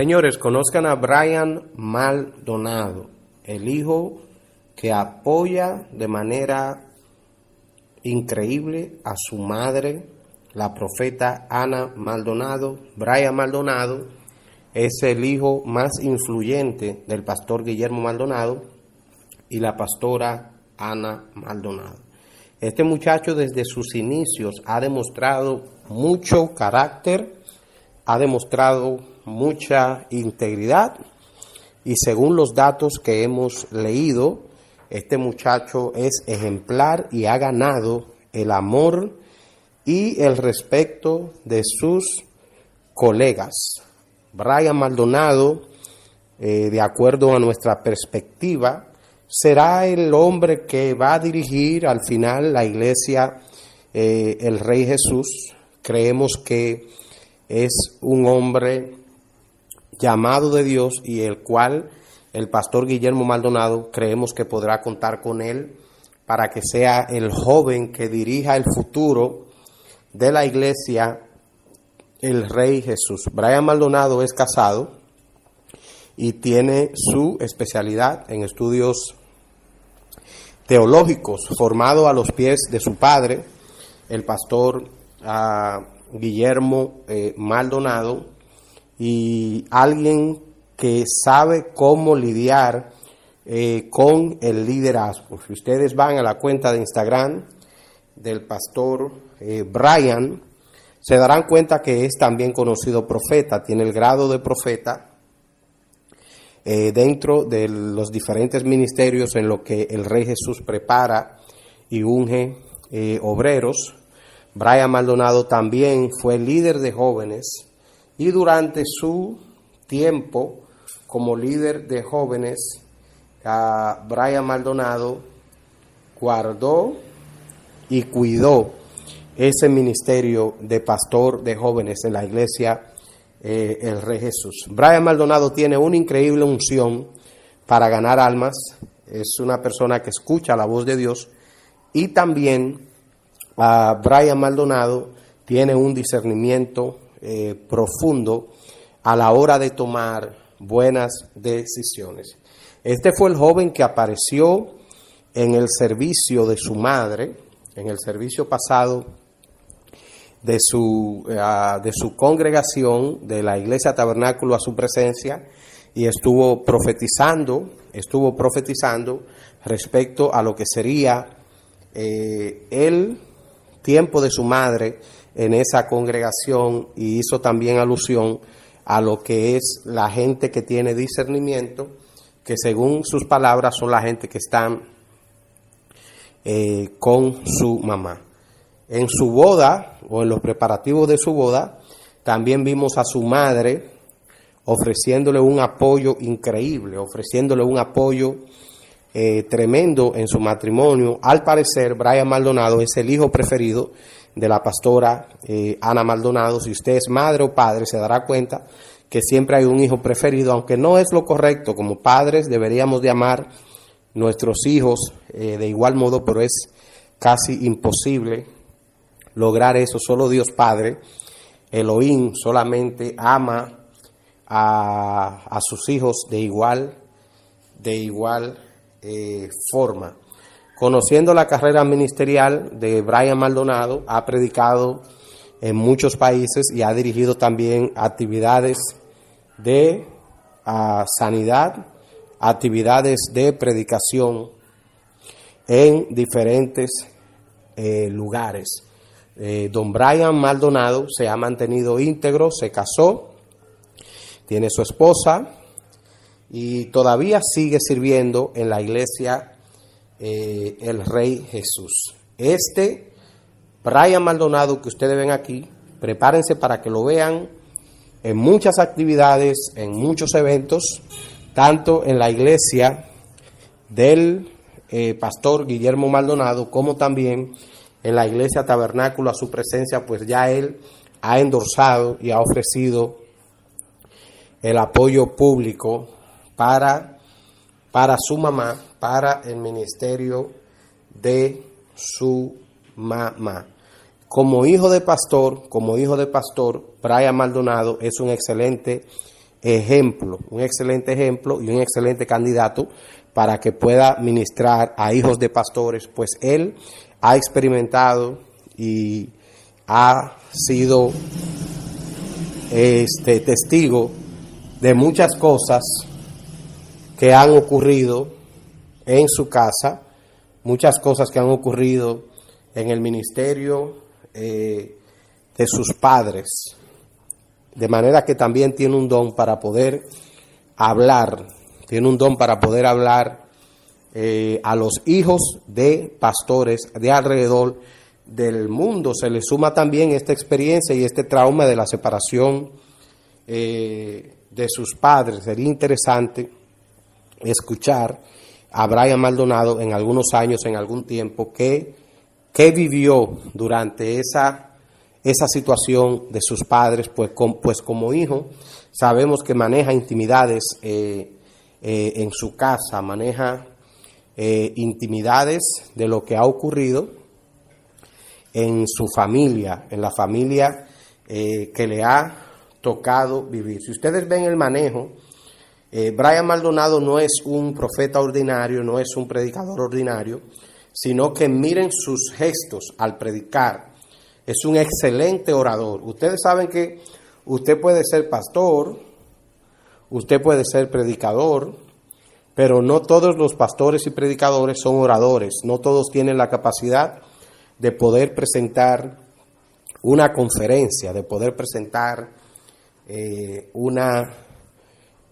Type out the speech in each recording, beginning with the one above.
Señores, conozcan a Brian Maldonado, el hijo que apoya de manera increíble a su madre, la profeta Ana Maldonado. Brian Maldonado es el hijo más influyente del pastor Guillermo Maldonado y la pastora Ana Maldonado. Este muchacho desde sus inicios ha demostrado mucho carácter, ha demostrado mucha integridad y según los datos que hemos leído, este muchacho es ejemplar y ha ganado el amor y el respeto de sus colegas. Brian Maldonado, eh, de acuerdo a nuestra perspectiva, será el hombre que va a dirigir al final la iglesia, eh, el Rey Jesús. Creemos que es un hombre llamado de Dios y el cual el pastor Guillermo Maldonado creemos que podrá contar con él para que sea el joven que dirija el futuro de la iglesia, el Rey Jesús. Brian Maldonado es casado y tiene su especialidad en estudios teológicos, formado a los pies de su padre, el pastor ah, Guillermo eh, Maldonado, y alguien que sabe cómo lidiar eh, con el liderazgo. Si ustedes van a la cuenta de Instagram del pastor eh, Brian, se darán cuenta que es también conocido profeta, tiene el grado de profeta eh, dentro de los diferentes ministerios en lo que el Rey Jesús prepara y unge obreros. Brian Maldonado también fue líder de jóvenes y durante su tiempo como líder de jóvenes, a Brian Maldonado guardó y cuidó ese ministerio de pastor de jóvenes en la iglesia eh, El Rey Jesús. Brian Maldonado tiene una increíble unción para ganar almas, es una persona que escucha la voz de Dios y también a Brian Maldonado tiene un discernimiento eh, profundo a la hora de tomar buenas decisiones. Este fue el joven que apareció en el servicio de su madre, en el servicio pasado de su, eh, de su congregación, de la iglesia tabernáculo a su presencia, y estuvo profetizando, estuvo profetizando respecto a lo que sería eh, el tiempo de su madre en esa congregación y hizo también alusión a lo que es la gente que tiene discernimiento, que según sus palabras son la gente que están eh, con su mamá. En su boda o en los preparativos de su boda, también vimos a su madre ofreciéndole un apoyo increíble, ofreciéndole un apoyo eh, tremendo en su matrimonio. Al parecer, Brian Maldonado es el hijo preferido de la pastora eh, Ana Maldonado. Si usted es madre o padre, se dará cuenta que siempre hay un hijo preferido, aunque no es lo correcto. Como padres deberíamos de amar nuestros hijos eh, de igual modo, pero es casi imposible lograr eso. Solo Dios Padre, Elohim, solamente ama a, a sus hijos de igual, de igual eh, forma. Conociendo la carrera ministerial de Brian Maldonado, ha predicado en muchos países y ha dirigido también actividades de ah, sanidad, actividades de predicación en diferentes eh, lugares. Eh, don Brian Maldonado se ha mantenido íntegro, se casó, tiene su esposa y todavía sigue sirviendo en la iglesia eh, el Rey Jesús. Este Brian Maldonado que ustedes ven aquí, prepárense para que lo vean en muchas actividades, en muchos eventos, tanto en la iglesia del eh, pastor Guillermo Maldonado como también en la iglesia tabernáculo a su presencia, pues ya él ha endorsado y ha ofrecido el apoyo público para, para su mamá para el ministerio de su mamá. Como hijo de pastor, como hijo de pastor, Brian Maldonado es un excelente ejemplo, un excelente ejemplo y un excelente candidato para que pueda ministrar a hijos de pastores, pues él ha experimentado y ha sido este testigo de muchas cosas que han ocurrido en su casa, muchas cosas que han ocurrido en el ministerio eh, de sus padres, de manera que también tiene un don para poder hablar, tiene un don para poder hablar eh, a los hijos de pastores de alrededor del mundo. Se le suma también esta experiencia y este trauma de la separación eh, de sus padres. Sería interesante escuchar a Brian Maldonado en algunos años, en algún tiempo, que, vivió durante esa, esa situación de sus padres, pues, pues como hijo sabemos que maneja intimidades eh, eh, en su casa, maneja eh, intimidades de lo que ha ocurrido en su familia, en la familia que le ha tocado vivir. Si ustedes ven el manejo, eh, Brian Maldonado no es un profeta ordinario, no es un predicador ordinario, sino que miren sus gestos al predicar. Es un excelente orador. Ustedes saben que usted puede ser pastor, usted puede ser predicador, pero no todos los pastores y predicadores son oradores, no todos tienen la capacidad de poder presentar una conferencia, de poder presentar eh, una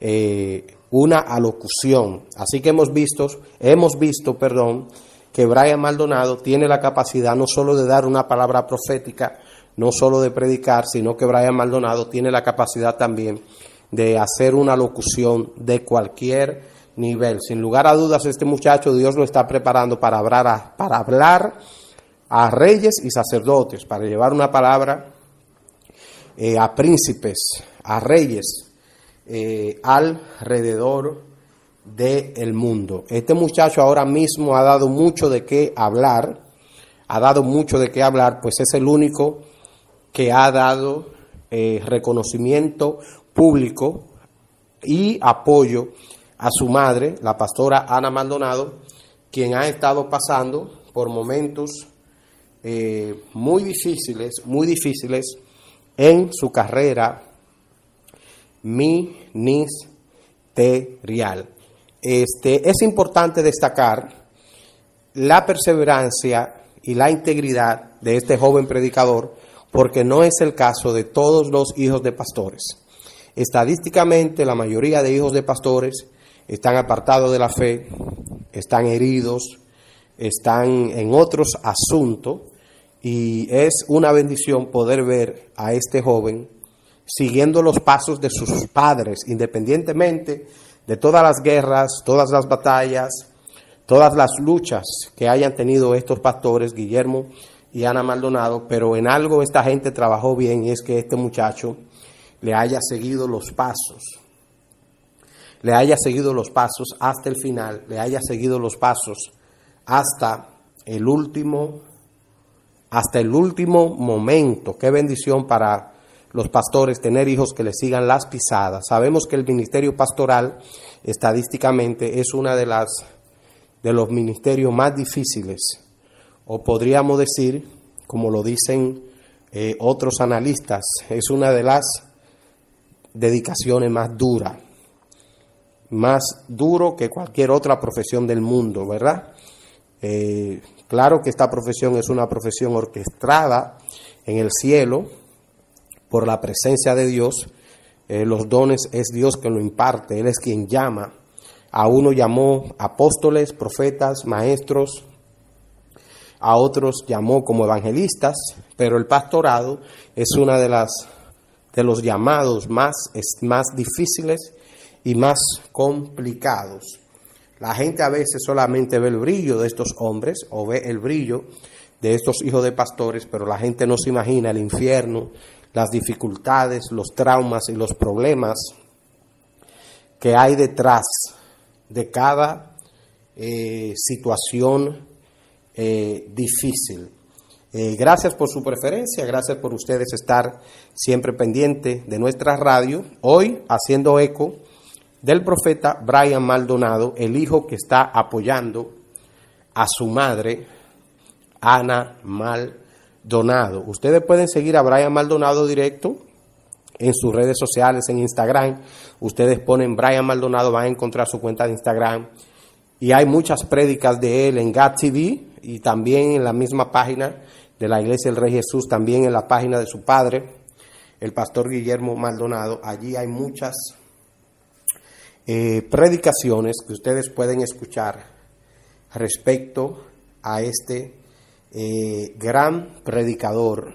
eh, una alocución. Así que hemos visto, hemos visto, perdón, que Brian Maldonado tiene la capacidad no solo de dar una palabra profética, no solo de predicar, sino que Brian Maldonado tiene la capacidad también de hacer una locución de cualquier nivel. Sin lugar a dudas, este muchacho Dios lo está preparando para hablar a, reyes y sacerdotes, para llevar una palabra eh, a príncipes, a reyes, eh, alrededor del mundo. Este muchacho ahora mismo ha dado mucho de qué hablar, ha dado mucho de qué hablar, pues es el único que ha dado eh, reconocimiento público y apoyo a su madre, la pastora Ana Maldonado, quien ha estado pasando por momentos eh, muy difíciles, muy difíciles en su carrera ministerial. Este, es importante destacar la perseverancia y la integridad de este joven predicador, porque no es el caso de todos los hijos de pastores. Estadísticamente, la mayoría de hijos de pastores están apartados de la fe, están heridos, están en otros asuntos, y es una bendición poder ver a este joven siguiendo los pasos de sus padres, independientemente de todas las guerras, todas las batallas, todas las luchas que hayan tenido estos pastores, Guillermo y Ana Maldonado, pero en algo esta gente trabajó bien y es que este muchacho le haya seguido los pasos, le haya seguido los pasos hasta el final, le haya seguido los pasos hasta el último, hasta el último momento. Qué bendición para los pastores tener hijos que les sigan las pisadas. Sabemos que el ministerio pastoral estadísticamente es una de las de los ministerios más difíciles o podríamos decir, como lo dicen eh, otros analistas, es una de las dedicaciones más duras, más duro que cualquier otra profesión del mundo, ¿verdad? Eh, claro que esta profesión es una profesión orquestada en el cielo, por la presencia de Dios. Eh, los dones es Dios que lo imparte, Él es quien llama. A uno llamó apóstoles, profetas, maestros, a otros llamó como evangelistas, pero el pastorado es una de las de los llamados más, más difíciles y más complicados. La gente a veces solamente ve el brillo de estos hombres o ve el brillo de estos hijos de pastores, pero la gente no se imagina el infierno, las dificultades, los traumas y los problemas que hay detrás de cada eh, situación eh, difícil. Eh, gracias por su preferencia, gracias por ustedes estar siempre pendiente de nuestra radio. Hoy haciendo eco del profeta Brian Maldonado, el hijo que está apoyando a su madre, Ana Maldonado. Ustedes pueden seguir a Brian Maldonado directo en sus redes sociales, en Instagram. Ustedes ponen Brian Maldonado, van a encontrar su cuenta de Instagram. Y hay muchas prédicas de él en GAT TV y también en la misma página de la Iglesia del Rey Jesús, también en la página de su padre, el pastor Guillermo Maldonado. Allí hay muchas eh, predicaciones que ustedes pueden escuchar respecto a este eh, gran predicador,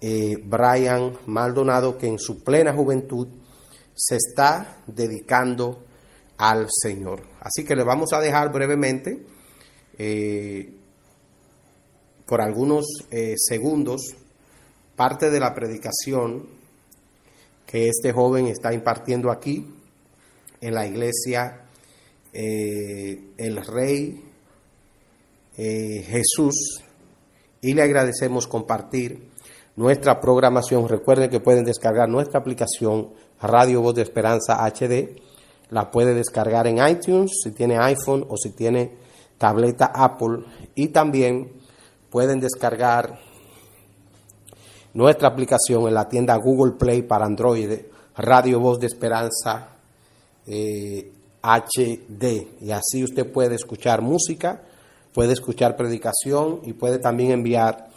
eh, Brian Maldonado, que en su plena juventud se está dedicando al Señor. Así que le vamos a dejar brevemente por algunos eh, segundos parte de la predicación que este joven está impartiendo aquí en la iglesia eh, El Rey eh, Jesús y le agradecemos compartir nuestra programación. Recuerden que pueden descargar nuestra aplicación Radio Voz de Esperanza HD. La puede descargar en iTunes si tiene iPhone o si tiene tableta Apple y también pueden descargar nuestra aplicación en la tienda Google Play para Android, Radio Voz de Esperanza HD. Eh, y así usted puede escuchar música, puede escuchar predicación y puede también enviar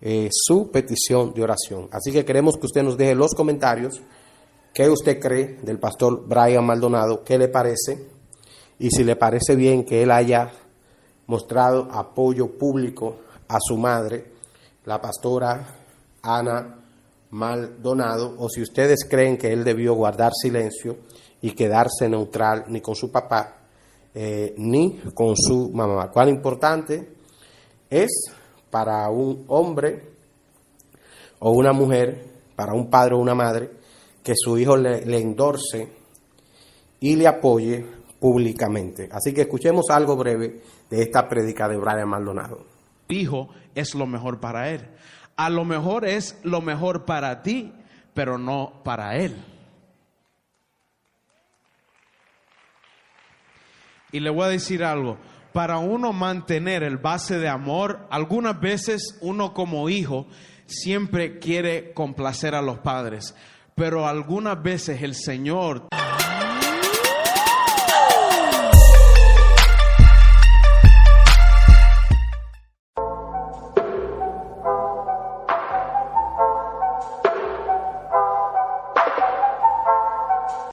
eh, su petición de oración. Así que queremos que usted nos deje los comentarios. Qué usted cree del pastor Brian Maldonado, qué le parece y si le parece bien que él haya mostrado apoyo público a su madre, la pastora Ana Maldonado, o si ustedes creen que él debió guardar silencio y quedarse neutral ni con su papá eh, ni con su mamá. Cuán importante es para un hombre o una mujer, para un padre o una madre, que su hijo le, le endorse y le apoye públicamente. Así que escuchemos algo breve de esta prédica de Brian Maldonado hijo es lo mejor para él. A lo mejor es lo mejor para ti, pero no para él. Y le voy a decir algo, para uno mantener el base de amor, algunas veces uno como hijo siempre quiere complacer a los padres, pero algunas veces el Señor...